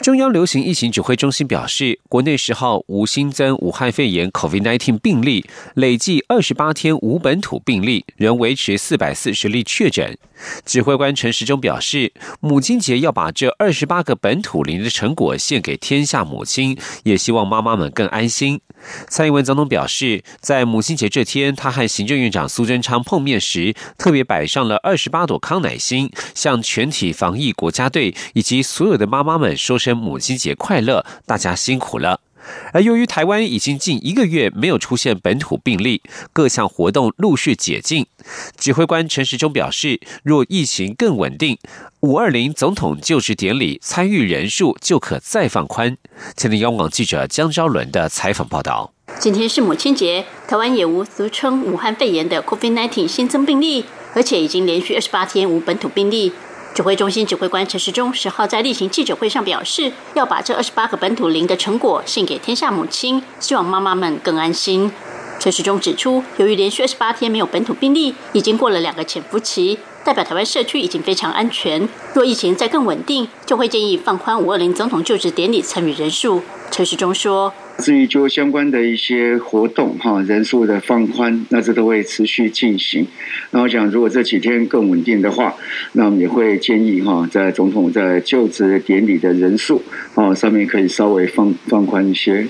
中央流行疫情指挥中心表示，国内十号无新增武汉肺炎 （COVID-19） 病例，累计二十八天无本土病例，仍维持四百四十例确诊。指挥官陈时中表示，母亲节要把这二十八个本土零的成果献给天下母亲，也希望妈妈们更安心。蔡英文总统表示，在母亲节这天，他和行政院长苏贞昌碰面时，特别摆上了二十八朵康乃馨，向全体防疫国家队以及所有的妈妈们说声母亲节快乐，大家辛苦了。而由于台湾已经近一个月没有出现本土病例，各项活动陆续解禁。指挥官陈时中表示，若疫情更稳定，五二零总统就职典礼参与人数就可再放宽。前天央广记者江昭伦的采访报道。今天是母亲节，台湾也无俗称武汉肺炎的 COVID-19 新增病例，而且已经连续二十八天无本土病例。指挥中心指挥官陈时中十号在例行记者会上表示，要把这二十八个本土零的成果献给天下母亲，希望妈妈们更安心。陈时中指出，由于连续二十八天没有本土病例，已经过了两个潜伏期，代表台湾社区已经非常安全。若疫情再更稳定，就会建议放宽五二零总统就职典礼参与人数。陈时中说。至于就相关的一些活动，哈，人数的放宽，那这都会持续进行。那我想，如果这几天更稳定的话，那我们也会建议哈，在总统在就职典礼的人数，哦，上面可以稍微放放宽一些。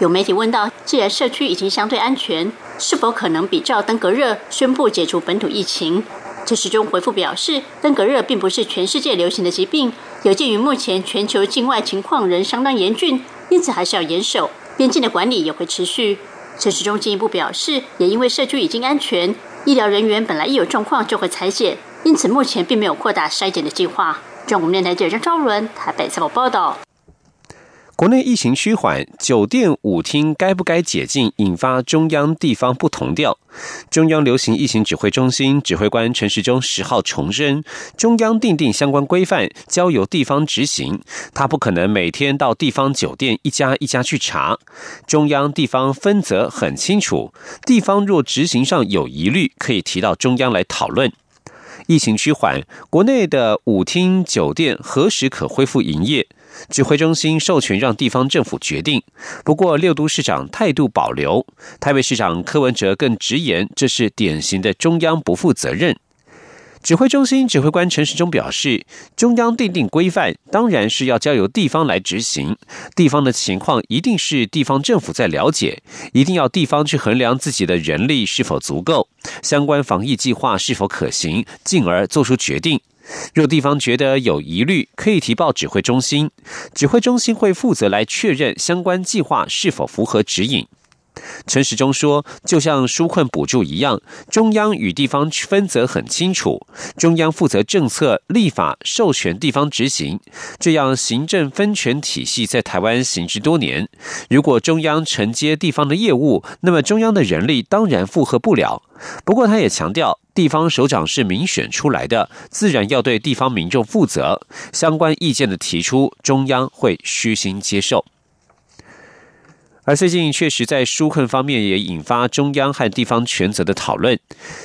有媒体问到，既然社区已经相对安全，是否可能比照登革热宣布解除本土疫情？这时中回复表示，登革热并不是全世界流行的疾病，有鉴于目前全球境外情况仍相当严峻，因此还是要严守。边境的管理也会持续。陈时中进一步表示，也因为社区已经安全，医疗人员本来一有状况就会裁剪，因此目前并没有扩大筛检的计划。中国面台记者张昭伦台北采访报道。国内疫情趋缓，酒店舞厅该不该解禁，引发中央地方不同调。中央流行疫情指挥中心指挥官陈时中十号重申，中央定定相关规范，交由地方执行。他不可能每天到地方酒店一家一家去查。中央地方分责很清楚，地方若执行上有疑虑，可以提到中央来讨论。疫情趋缓，国内的舞厅酒店何时可恢复营业？指挥中心授权让地方政府决定，不过六都市长态度保留。台北市长柯文哲更直言，这是典型的中央不负责任。指挥中心指挥官陈时中表示，中央定定规范，当然是要交由地方来执行。地方的情况一定是地方政府在了解，一定要地方去衡量自己的人力是否足够，相关防疫计划是否可行，进而做出决定。若地方觉得有疑虑，可以提报指挥中心，指挥中心会负责来确认相关计划是否符合指引。陈时中说：“就像纾困补助一样，中央与地方分责很清楚，中央负责政策立法，授权地方执行，这样行政分权体系在台湾行之多年。如果中央承接地方的业务，那么中央的人力当然负荷不了。不过，他也强调。”地方首长是民选出来的，自然要对地方民众负责。相关意见的提出，中央会虚心接受。而最近确实在纾困方面也引发中央和地方权责的讨论。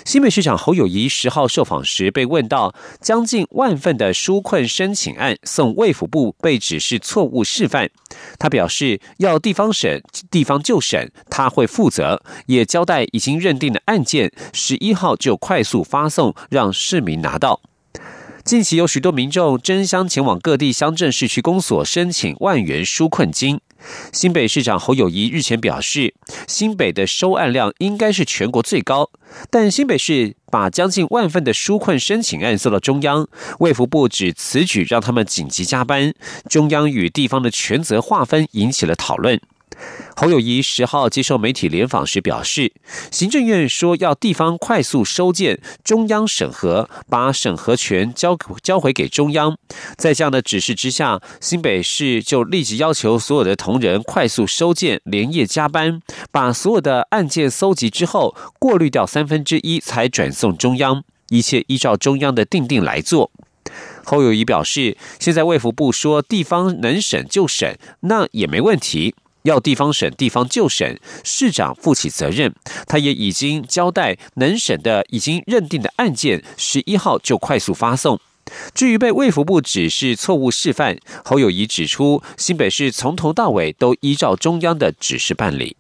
新北市长侯友谊十号受访时被问到，将近万份的纾困申请案送卫福部被指是错误示范，他表示要地方审，地方就审，他会负责，也交代已经认定的案件十一号就快速发送，让市民拿到。近期有许多民众争相前往各地乡镇市区公所申请万元纾困金。新北市长侯友谊日前表示，新北的收案量应该是全国最高，但新北市把将近万份的纾困申请案送到中央，卫福部指此举让他们紧急加班，中央与地方的权责划分引起了讨论。侯友谊十号接受媒体联访时表示，行政院说要地方快速收件，中央审核，把审核权交交回给中央。在这样的指示之下，新北市就立即要求所有的同仁快速收件，连夜加班，把所有的案件搜集之后，过滤掉三分之一，才转送中央。一切依照中央的定定来做。侯友谊表示，现在卫福部说地方能审就审，那也没问题。要地方审，地方就审，市长负起责任。他也已经交代，能审的已经认定的案件，十一号就快速发送。至于被卫福部指示错误示范，侯友谊指出，新北市从头到尾都依照中央的指示办理。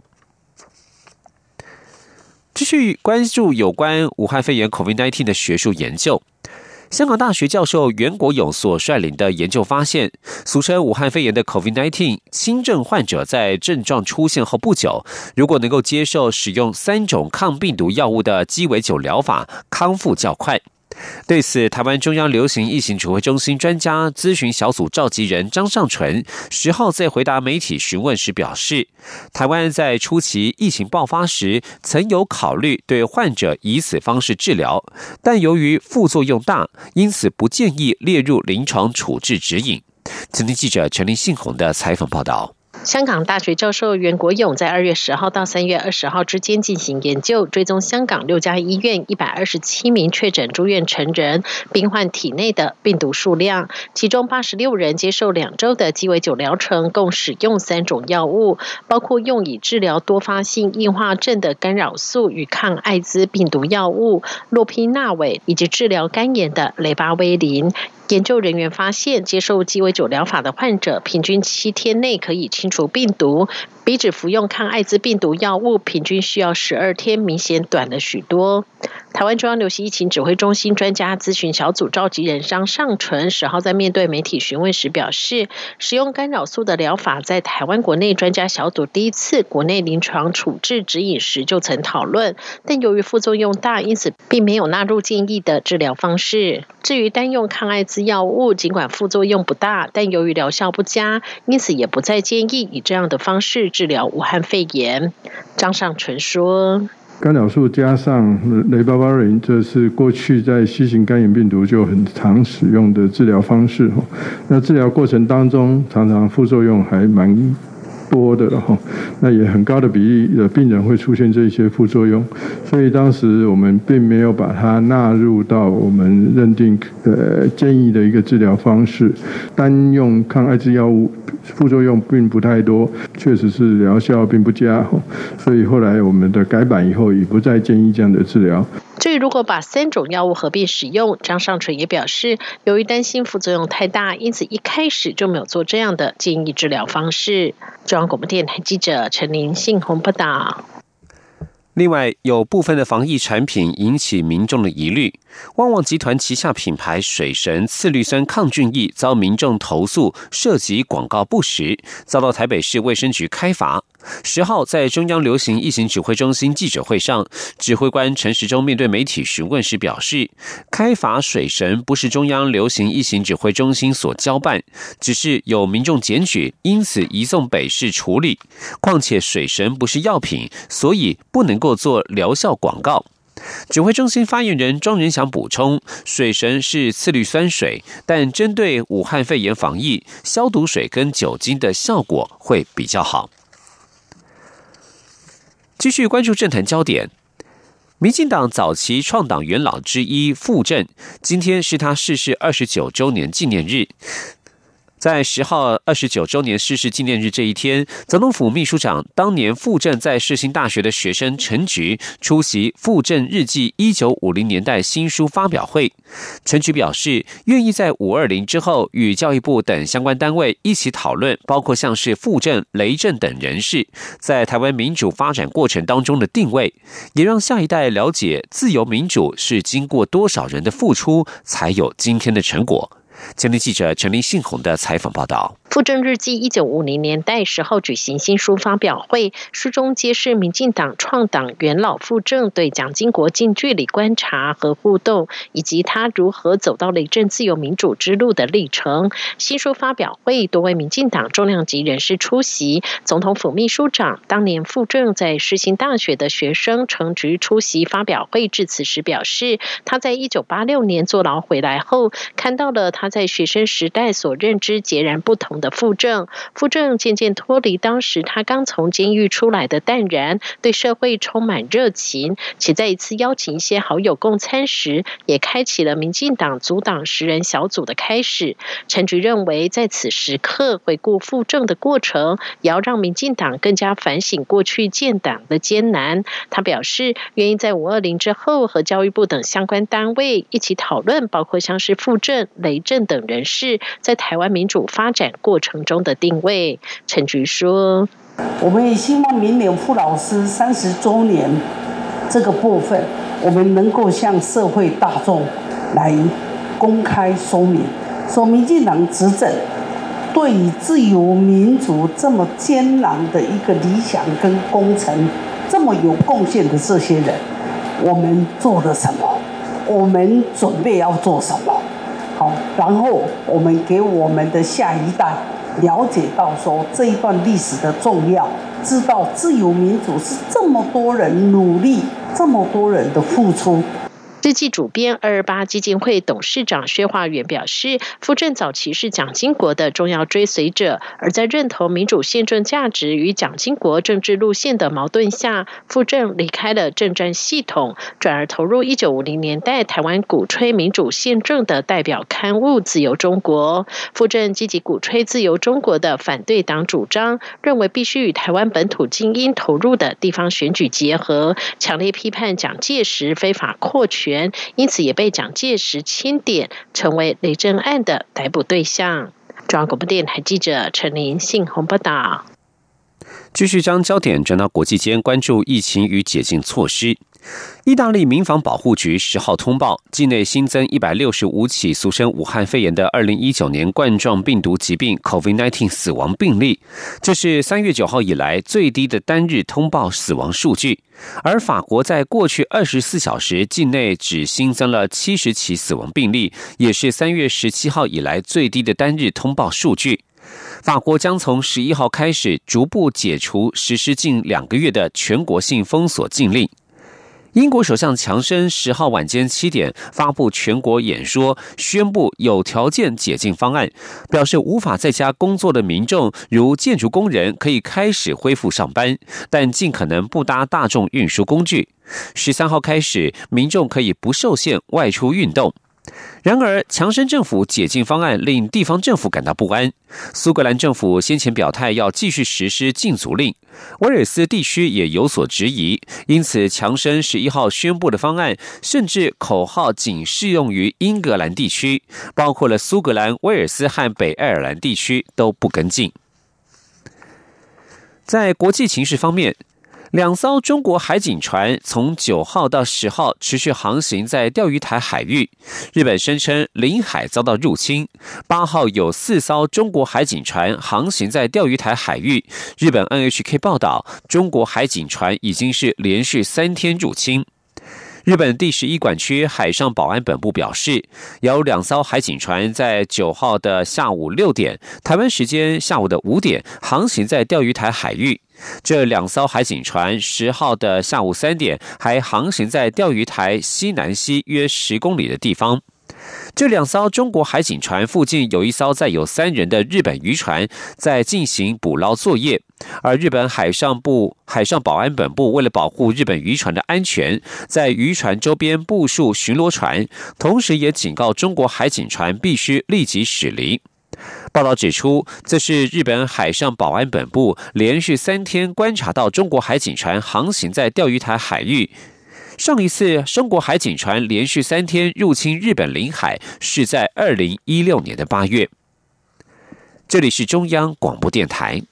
继续关注有关武汉肺炎 COVID-19 的学术研究。香港大学教授袁国勇所率领的研究发现，俗称武汉肺炎的 COVID-19 轻症患者在症状出现后不久，如果能够接受使用三种抗病毒药物的鸡尾酒疗法，康复较快。对此，台湾中央流行疫情指挥中心专家咨询小组召集人张尚纯十号在回答媒体询问时表示，台湾在初期疫情爆发时曾有考虑对患者以此方式治疗，但由于副作用大，因此不建议列入临床处置指引。曾经记者陈林信宏的采访报道。香港大学教授袁国勇在二月十号到三月二十号之间进行研究，追踪香港六家医院一百二十七名确诊住院成人病患体内的病毒数量，其中八十六人接受两周的鸡尾酒疗程，共使用三种药物，包括用以治疗多发性硬化症的干扰素与抗艾滋病毒药物洛匹那韦，以及治疗肝炎的雷巴威林。研究人员发现，接受鸡尾酒疗法的患者，平均七天内可以清除病毒，比只服用抗艾滋病毒药物平均需要十二天明显短了许多。台湾中央流行疫情指挥中心专家咨询小组召集人张尚纯十号在面对媒体询问时表示，使用干扰素的疗法在台湾国内专家小组第一次国内临床处置指引时就曾讨论，但由于副作用大，因此并没有纳入建议的治疗方式。至于单用抗艾滋药物，尽管副作用不大，但由于疗效不佳，因此也不再建议以这样的方式治疗武汉肺炎。张尚纯说。干扰素加上雷巴巴林，这是过去在新型肝炎病毒就很常使用的治疗方式。那治疗过程当中，常常副作用还蛮。多的了哈，那也很高的比例的病人会出现这些副作用，所以当时我们并没有把它纳入到我们认定呃建议的一个治疗方式。单用抗艾滋药物副作用并不太多，确实是疗效并不佳，所以后来我们的改版以后也不再建议这样的治疗。至于如果把三种药物合并使用，张尚纯也表示，由于担心副作用太大，因此一开始就没有做这样的建议治疗方式。中央广播电台记者陈琳信鸿报道。另外，有部分的防疫产品引起民众的疑虑。旺旺集团旗下品牌水神次氯酸抗菌液遭民众投诉涉及广告不实，遭到台北市卫生局开罚。十号在中央流行疫情指挥中心记者会上，指挥官陈时中面对媒体询问时表示，开罚水神不是中央流行疫情指挥中心所交办，只是有民众检举，因此移送北市处理。况且水神不是药品，所以不能够。做疗效广告，指挥中心发言人庄仁祥补充：水神是次氯酸水，但针对武汉肺炎防疫，消毒水跟酒精的效果会比较好。继续关注政坛焦点，民进党早期创党元老之一傅政，今天是他逝世二十九周年纪念日。在十号二十九周年逝世纪念日这一天，总统府秘书长当年傅政在世新大学的学生陈菊出席《傅政日记一九五零年代新书发表会。陈菊表示，愿意在五二零之后与教育部等相关单位一起讨论，包括像是傅政、雷震等人士在台湾民主发展过程当中的定位，也让下一代了解自由民主是经过多少人的付出才有今天的成果。今天记者陈林信宏的采访报道。《傅政日记》一九五零年代时候举行新书发表会，书中揭示民进党创党元老傅政对蒋经国近距离观察和互动，以及他如何走到雷震自由民主之路的历程。新书发表会多位民进党重量级人士出席，总统府秘书长当年傅政在世新大学的学生程菊出席发表会致辞时表示，他在一九八六年坐牢回来后，看到了他在学生时代所认知截然不同的。傅政，傅政渐渐脱离当时他刚从监狱出来的淡然，对社会充满热情，且在一次邀请一些好友共餐时，也开启了民进党阻挡十人小组的开始。陈菊认为，在此时刻回顾傅政的过程，也要让民进党更加反省过去建党的艰难。他表示，愿意在五二零之后和教育部等相关单位一起讨论，包括像是傅政、雷政等人士在台湾民主发展过。程中的定位，陈菊说：“我们也希望明年傅老师三十周年这个部分，我们能够向社会大众来公开说明，说民进党执政对于自由民主这么艰难的一个理想跟工程，这么有贡献的这些人，我们做了什么？我们准备要做什么？”好，然后我们给我们的下一代了解到说这一段历史的重要，知道自由民主是这么多人努力，这么多人的付出。日记主编二二八基金会董事长薛化元表示，傅政早期是蒋经国的重要追随者，而在认同民主宪政价值与蒋经国政治路线的矛盾下，傅政离开了政战系统，转而投入一九五零年代台湾鼓吹民主宪政的代表刊物《自由中国》。傅政积极鼓吹自由中国的反对党主张，认为必须与台湾本土精英投入的地方选举结合，强烈批判蒋介石非法扩权。因此也被蒋介石钦点，成为雷震案的逮捕对象。中央广播电台记者陈林信鸿报道。继续将焦点转到国际间，关注疫情与解禁措施。意大利民防保护局十号通报，境内新增一百六十五起俗称武汉肺炎的二零一九年冠状病毒疾病 （COVID-19） 死亡病例，这是三月九号以来最低的单日通报死亡数据。而法国在过去二十四小时境内只新增了七十起死亡病例，也是三月十七号以来最低的单日通报数据。法国将从十一号开始逐步解除实施近两个月的全国性封锁禁令。英国首相强生十号晚间七点发布全国演说，宣布有条件解禁方案，表示无法在家工作的民众，如建筑工人，可以开始恢复上班，但尽可能不搭大众运输工具。十三号开始，民众可以不受限外出运动。然而，强生政府解禁方案令地方政府感到不安。苏格兰政府先前表态要继续实施禁足令，威尔斯地区也有所质疑。因此，强生十一号宣布的方案，甚至口号仅适用于英格兰地区，包括了苏格兰、威尔斯和北爱尔兰地区都不跟进。在国际情势方面。两艘中国海警船从九号到十号持续航行在钓鱼台海域，日本声称领海遭到入侵。八号有四艘中国海警船航行在钓鱼台海域，日本 NHK 报道，中国海警船已经是连续三天入侵。日本第十一管区海上保安本部表示，有两艘海警船在九号的下午六点（台湾时间下午的五点）航行在钓鱼台海域。这两艘海警船十号的下午三点还航行在钓鱼台西南西约十公里的地方。这两艘中国海警船附近有一艘载有三人的日本渔船在进行捕捞作业，而日本海上部海上保安本部为了保护日本渔船的安全，在渔船周边部署巡逻船，同时也警告中国海警船必须立即驶离。报道指出，这是日本海上保安本部连续三天观察到中国海警船航行在钓鱼台海域。上一次中国海警船连续三天入侵日本领海，是在二零一六年的八月。这里是中央广播电台，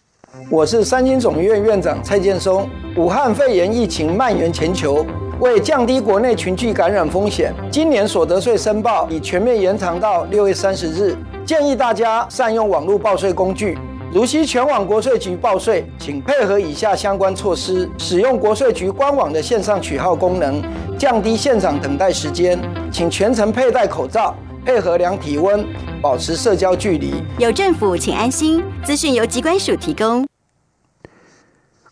我是三军总院院长蔡建松。武汉肺炎疫情蔓延全球，为降低国内群聚感染风险，今年所得税申报已全面延长到六月三十日。建议大家善用网络报税工具，如需全网国税局报税，请配合以下相关措施：使用国税局官网的线上取号功能，降低现场等待时间。请全程佩戴口罩，配合量体温，保持社交距离。有政府，请安心。资讯由机关署提供。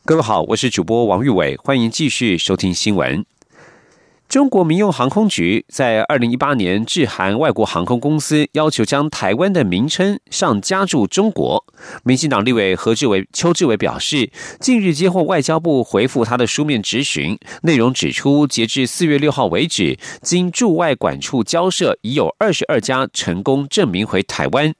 各位好，我是主播王玉伟，欢迎继续收听新闻。中国民用航空局在二零一八年致函外国航空公司，要求将台湾的名称上加注中国。民进党立委何志伟、邱志伟表示，近日接获外交部回复他的书面质询，内容指出，截至四月六号为止，经驻外管处交涉已有二十二家成功证明回台湾。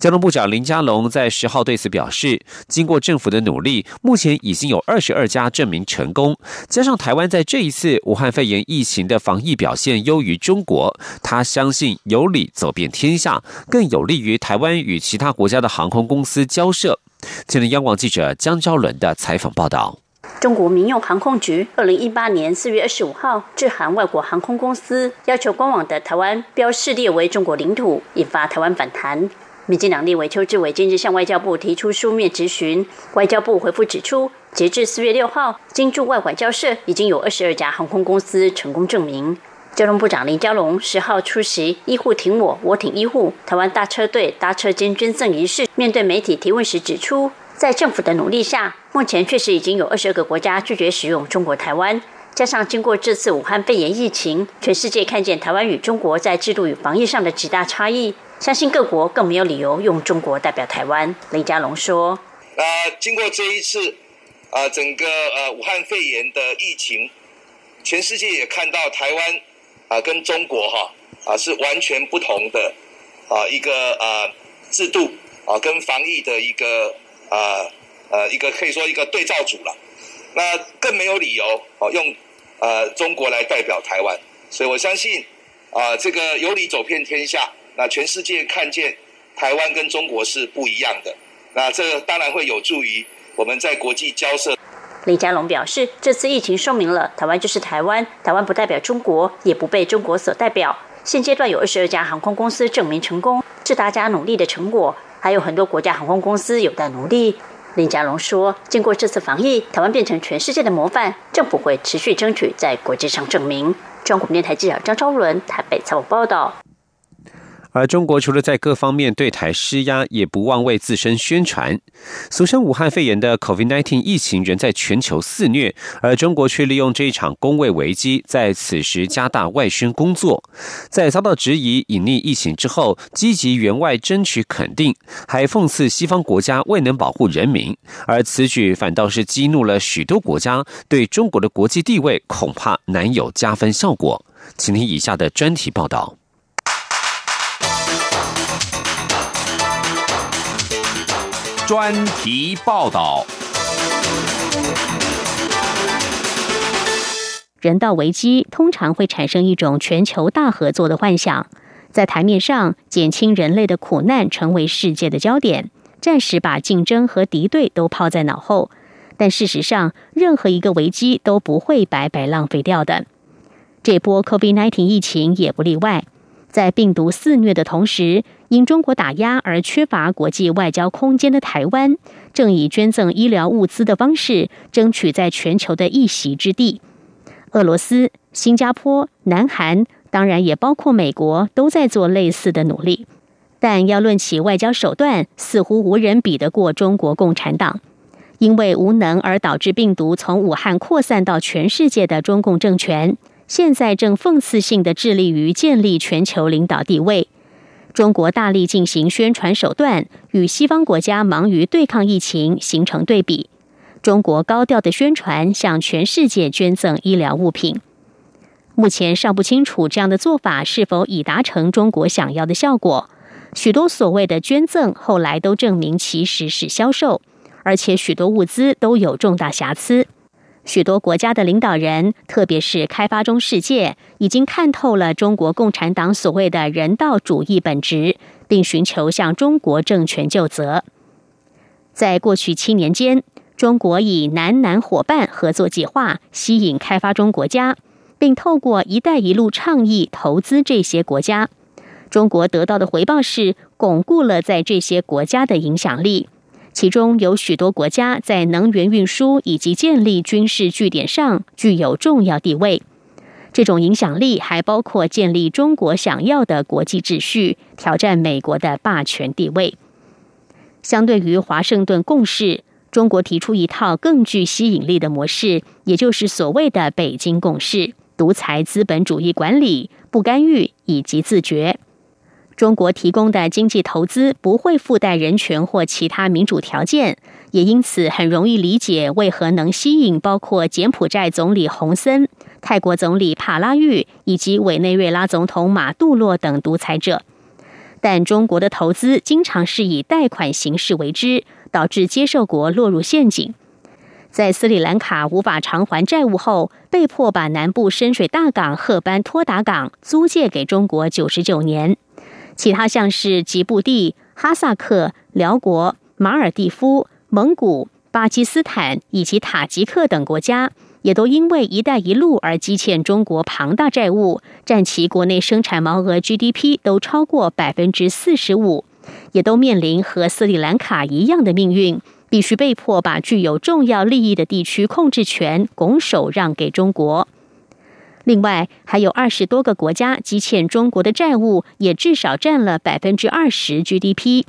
交通部长林佳龙在十号对此表示，经过政府的努力，目前已经有二十二家证明成功。加上台湾在这一次武汉肺炎疫情的防疫表现优于中国，他相信有理走遍天下，更有利于台湾与其他国家的航空公司交涉。听央广记者江昭伦的采访报道。中国民用航空局二零一八年四月二十五号致函外国航空公司，要求官网的台湾标示列为中国领土，引发台湾反弹。民进党立委邱志伟今日向外交部提出书面质询，外交部回复指出，截至四月六号，经驻外管交涉已经有二十二家航空公司成功证明。交通部长林佳龙十号出席“医护挺我，我挺医护”台湾大车队搭车间捐赠仪式，面对媒体提问时指出，在政府的努力下，目前确实已经有二十二个国家拒绝使用中国台湾。加上经过这次武汉肺炎疫情，全世界看见台湾与中国在制度与防疫上的极大差异。相信各国更没有理由用中国代表台湾。雷佳龙说：“那经过这一次啊，整个呃武汉肺炎的疫情，全世界也看到台湾啊跟中国哈啊是完全不同的啊一个啊制度啊跟防疫的一个啊呃一个可以说一个对照组了。那更没有理由哦用呃中国来代表台湾。所以我相信啊这个有理走遍天下。”那全世界看见台湾跟中国是不一样的，那这当然会有助于我们在国际交涉。李佳龙表示，这次疫情说明了台湾就是台湾，台湾不代表中国，也不被中国所代表。现阶段有二十二家航空公司证明成功，是大家努力的成果，还有很多国家航空公司有待努力。林佳龙说，经过这次防疫，台湾变成全世界的模范，政府会持续争取在国际上证明。中国电台记者张昭伦台北采访报道。而中国除了在各方面对台施压，也不忘为自身宣传。俗称武汉肺炎的 COVID-19 疫情仍在全球肆虐，而中国却利用这一场工位危机，在此时加大外宣工作。在遭到质疑隐匿疫情之后，积极援外争取肯定，还讽刺西方国家未能保护人民。而此举反倒是激怒了许多国家，对中国的国际地位恐怕难有加分效果。请听以下的专题报道。专题报道：人道危机通常会产生一种全球大合作的幻想，在台面上减轻人类的苦难成为世界的焦点，暂时把竞争和敌对都抛在脑后。但事实上，任何一个危机都不会白白浪费掉的。这波 COVID-19 疫情也不例外。在病毒肆虐的同时，因中国打压而缺乏国际外交空间的台湾，正以捐赠医疗物资的方式，争取在全球的一席之地。俄罗斯、新加坡、南韩，当然也包括美国，都在做类似的努力。但要论起外交手段，似乎无人比得过中国共产党。因为无能而导致病毒从武汉扩散到全世界的中共政权。现在正讽刺性的致力于建立全球领导地位。中国大力进行宣传手段，与西方国家忙于对抗疫情形成对比。中国高调的宣传，向全世界捐赠医疗物品。目前尚不清楚这样的做法是否已达成中国想要的效果。许多所谓的捐赠，后来都证明其实是销售，而且许多物资都有重大瑕疵。许多国家的领导人，特别是开发中世界，已经看透了中国共产党所谓的人道主义本质，并寻求向中国政权就责。在过去七年间，中国以南南伙伴合作计划吸引开发中国家，并透过“一带一路”倡议投资这些国家。中国得到的回报是巩固了在这些国家的影响力，其中有许多国家在能源运输以及建立军事据点上具有重要地位。这种影响力还包括建立中国想要的国际秩序，挑战美国的霸权地位。相对于华盛顿共识，中国提出一套更具吸引力的模式，也就是所谓的北京共识：独裁资本主义管理、不干预以及自觉。中国提供的经济投资不会附带人权或其他民主条件，也因此很容易理解为何能吸引包括柬埔寨总理洪森、泰国总理帕拉育以及委内瑞拉总统马杜洛等独裁者。但中国的投资经常是以贷款形式为之，导致接受国落入陷阱。在斯里兰卡无法偿还债务后，被迫把南部深水大港赫班托达港租借给中国九十九年。其他像是吉布地、哈萨克、辽国、马尔蒂夫、蒙古、巴基斯坦以及塔吉克等国家，也都因为“一带一路”而积欠中国庞大债务，占其国内生产毛额 GDP 都超过百分之四十五，也都面临和斯里兰卡一样的命运，必须被迫把具有重要利益的地区控制权拱手让给中国。另外，还有二十多个国家积欠中国的债务，也至少占了百分之二十 GDP。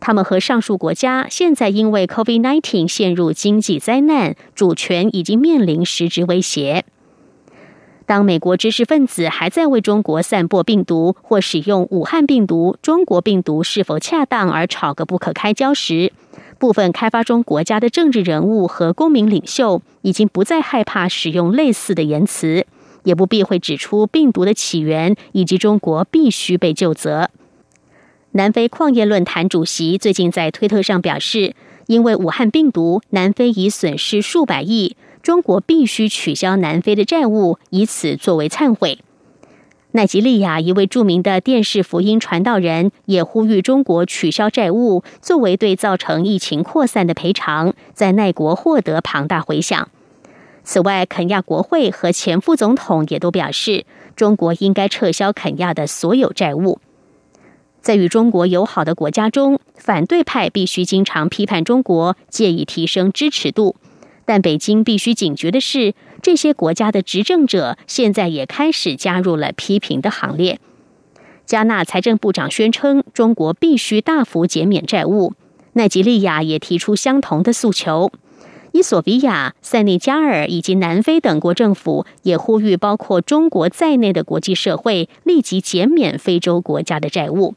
他们和上述国家现在因为 COVID-19 陷入经济灾难，主权已经面临实质威胁。当美国知识分子还在为中国散播病毒或使用武汉病毒、中国病毒是否恰当而吵个不可开交时，部分开发中国家的政治人物和公民领袖已经不再害怕使用类似的言辞。也不避讳指出病毒的起源，以及中国必须被救责。南非矿业论坛主席最近在推特上表示，因为武汉病毒，南非已损失数百亿，中国必须取消南非的债务，以此作为忏悔。奈及利亚一位著名的电视福音传道人也呼吁中国取消债务，作为对造成疫情扩散的赔偿，在奈国获得庞大回响。此外，肯亚国会和前副总统也都表示，中国应该撤销肯亚的所有债务。在与中国友好的国家中，反对派必须经常批判中国，借以提升支持度。但北京必须警觉的是，这些国家的执政者现在也开始加入了批评的行列。加纳财政部长宣称，中国必须大幅减免债务。奈及利亚也提出相同的诉求。索比亚、塞内加尔以及南非等国政府也呼吁，包括中国在内的国际社会立即减免非洲国家的债务。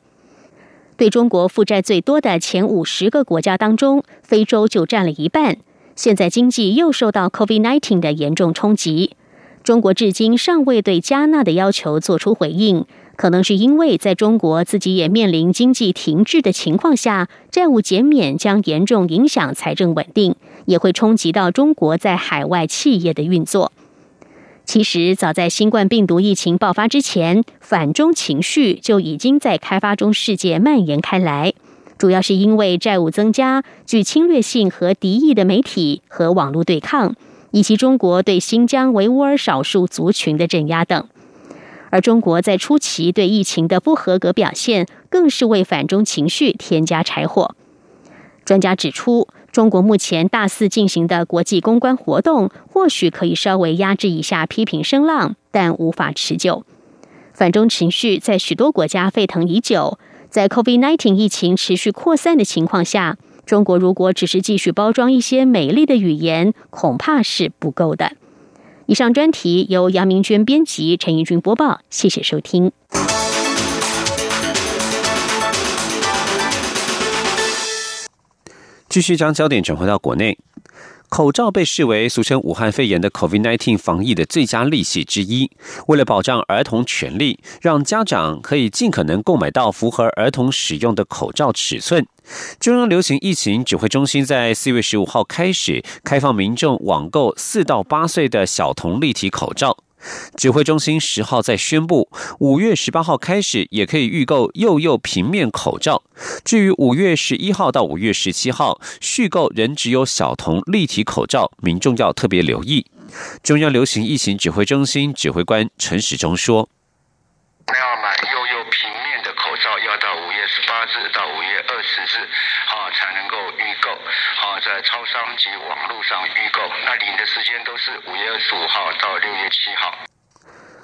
对中国负债最多的前五十个国家当中，非洲就占了一半。现在经济又受到 COVID-19 的严重冲击，中国至今尚未对加纳的要求做出回应。可能是因为在中国自己也面临经济停滞的情况下，债务减免将严重影响财政稳定，也会冲击到中国在海外企业的运作。其实，早在新冠病毒疫情爆发之前，反中情绪就已经在开发中世界蔓延开来，主要是因为债务增加、具侵略性和敌意的媒体和网络对抗，以及中国对新疆维吾尔少数族群的镇压等。而中国在初期对疫情的不合格表现，更是为反中情绪添加柴火。专家指出，中国目前大肆进行的国际公关活动，或许可以稍微压制一下批评声浪，但无法持久。反中情绪在许多国家沸腾已久，在 COVID-19 疫情持续扩散的情况下，中国如果只是继续包装一些美丽的语言，恐怕是不够的。以上专题由杨明娟编辑，陈怡君播报。谢谢收听。继续将焦点转回到国内。口罩被视为俗称武汉肺炎的 COVID-19 防疫的最佳利器之一。为了保障儿童权利，让家长可以尽可能购买到符合儿童使用的口罩尺寸，中央流行疫情指挥中心在四月十五号开始开放民众网购四到八岁的小童立体口罩。指挥中心十号再宣布，五月十八号开始也可以预购幼幼平面口罩。至于五月十一号到五月十七号续购仍只有小童立体口罩，民众要特别留意。中央流行疫情指挥中心指挥官陈时中说：“要买幼幼平面的口罩，要到五月十八日到五月二十日，啊才能够预购。啊在超商及网络上预购，那领的时间都是五月二十五号到六月七号。”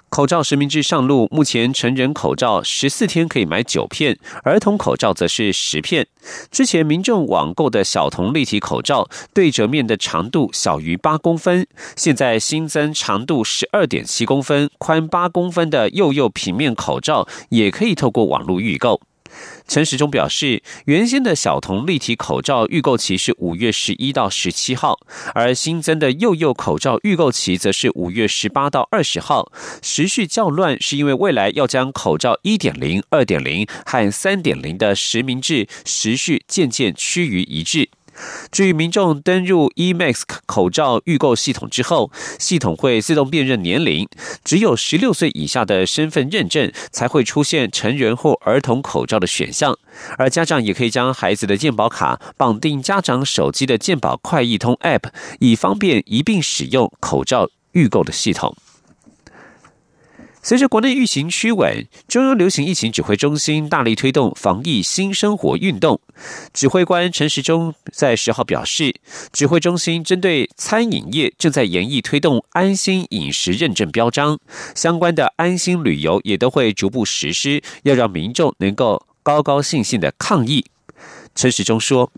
口罩实名制上路，目前成人口罩十四天可以买九片，儿童口罩则是十片。之前民众网购的小童立体口罩，对折面的长度小于八公分，现在新增长度十二点七公分、宽八公分的幼幼平面口罩，也可以透过网络预购。陈时中表示，原先的小童立体口罩预购期是五月十一到十七号，而新增的幼幼口罩预购期则是五月十八到二十号。时序较乱，是因为未来要将口罩一点零、二点零和三点零的实名制时序渐渐趋于一致。至于民众登入 eMask 口罩预购系统之后，系统会自动辨认年龄，只有十六岁以下的身份认证才会出现成人或儿童口罩的选项，而家长也可以将孩子的健保卡绑定家长手机的健保快易通 App，以方便一并使用口罩预购的系统。随着国内疫情趋稳，中央流行疫情指挥中心大力推动防疫新生活运动。指挥官陈时中在十号表示，指挥中心针对餐饮业正在研议推动安心饮食认证标章，相关的安心旅游也都会逐步实施，要让民众能够高高兴兴的抗疫。陈时中说：“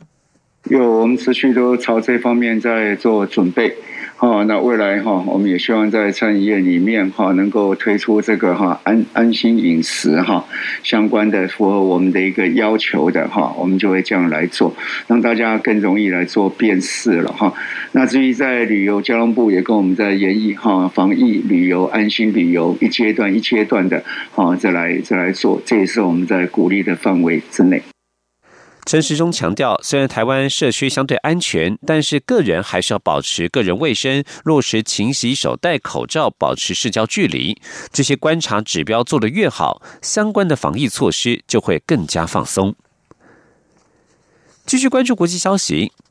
有我们持续都朝这方面在做准备。”哦，那未来哈，我们也希望在餐饮业里面哈，能够推出这个哈安安心饮食哈相关的符合我们的一个要求的哈，我们就会这样来做，让大家更容易来做辨识了哈。那至于在旅游，交通部也跟我们在研议哈，防疫旅游、安心旅游一阶段一阶段的哈，再来再来做，这也是我们在鼓励的范围之内。陈时中强调，虽然台湾社区相对安全，但是个人还是要保持个人卫生，落实勤洗手、戴口罩、保持社交距离。这些观察指标做得越好，相关的防疫措施就会更加放松。继续关注国际消息。《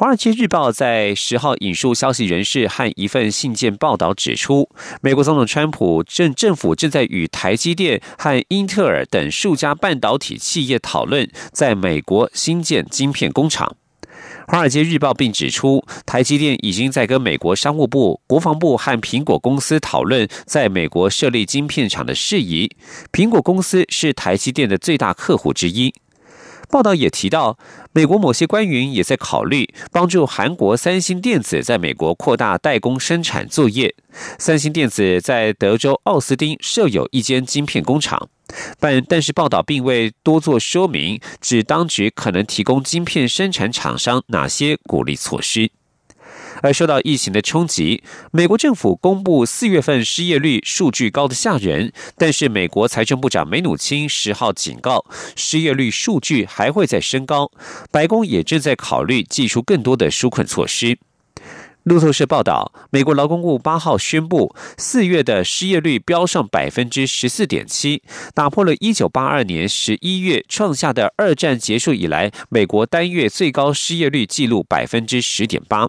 华尔街日报》在十号引述消息人士和一份信件报道指出，美国总统川普正政府正在与台积电和英特尔等数家半导体企业讨论在美国新建晶片工厂。《华尔街日报》并指出，台积电已经在跟美国商务部、国防部和苹果公司讨论在美国设立晶片厂的事宜。苹果公司是台积电的最大客户之一。报道也提到，美国某些官员也在考虑帮助韩国三星电子在美国扩大代工生产作业。三星电子在德州奥斯汀设有一间晶片工厂，但但是报道并未多做说明，指当局可能提供晶片生产厂商哪些鼓励措施。而受到疫情的冲击，美国政府公布四月份失业率数据高的吓人，但是美国财政部长梅努钦十号警告，失业率数据还会再升高。白宫也正在考虑寄出更多的纾困措施。路透社报道，美国劳工部八号宣布，四月的失业率飙上百分之十四点七，打破了一九八二年十一月创下的二战结束以来美国单月最高失业率纪录百分之十点八。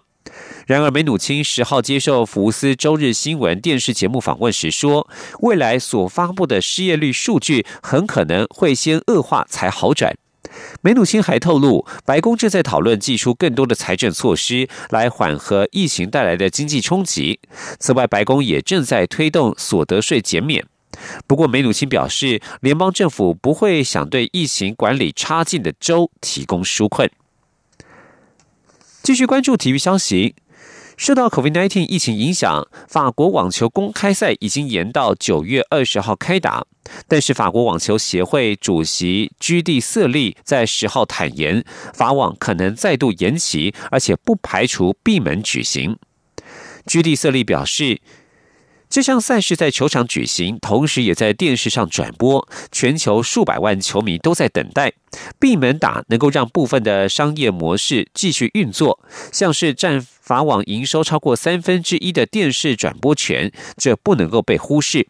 然而，梅努钦十号接受福斯周日新闻电视节目访问时说，未来所发布的失业率数据很可能会先恶化才好转。梅努钦还透露，白宫正在讨论寄出更多的财政措施来缓和疫情带来的经济冲击。此外，白宫也正在推动所得税减免。不过，梅努钦表示，联邦政府不会想对疫情管理差劲的州提供纾困。继续关注体育消息。受到 COVID-19 疫情影响，法国网球公开赛已经延到九月二十号开打。但是，法国网球协会主席居蒂瑟利在十号坦言，法网可能再度延期，而且不排除闭门举行。居蒂瑟利表示。这项赛事在球场举行，同时也在电视上转播，全球数百万球迷都在等待。闭门打能够让部分的商业模式继续运作，像是占法网营收超过三分之一的电视转播权，这不能够被忽视。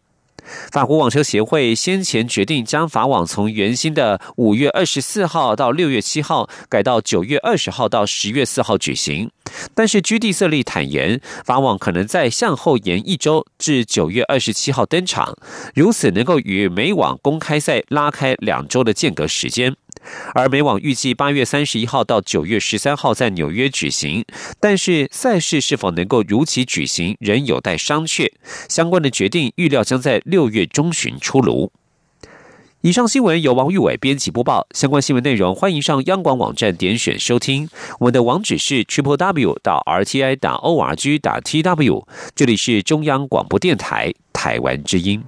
法国网球协会先前决定将法网从原先的五月二十四号到六月七号改到九月二十号到十月四号举行，但是居地瑟利坦言，法网可能再向后延一周至九月二十七号登场，如此能够与美网公开赛拉开两周的间隔时间。而美网预计八月三十一号到九月十三号在纽约举行，但是赛事是否能够如期举行仍有待商榷。相关的决定预料将在六月中旬出炉。以上新闻由王玉伟编辑播报，相关新闻内容欢迎上央广网站点选收听。我们的网址是 triple w 到 r t i 打 o r g 打 t w。这里是中央广播电台台湾之音。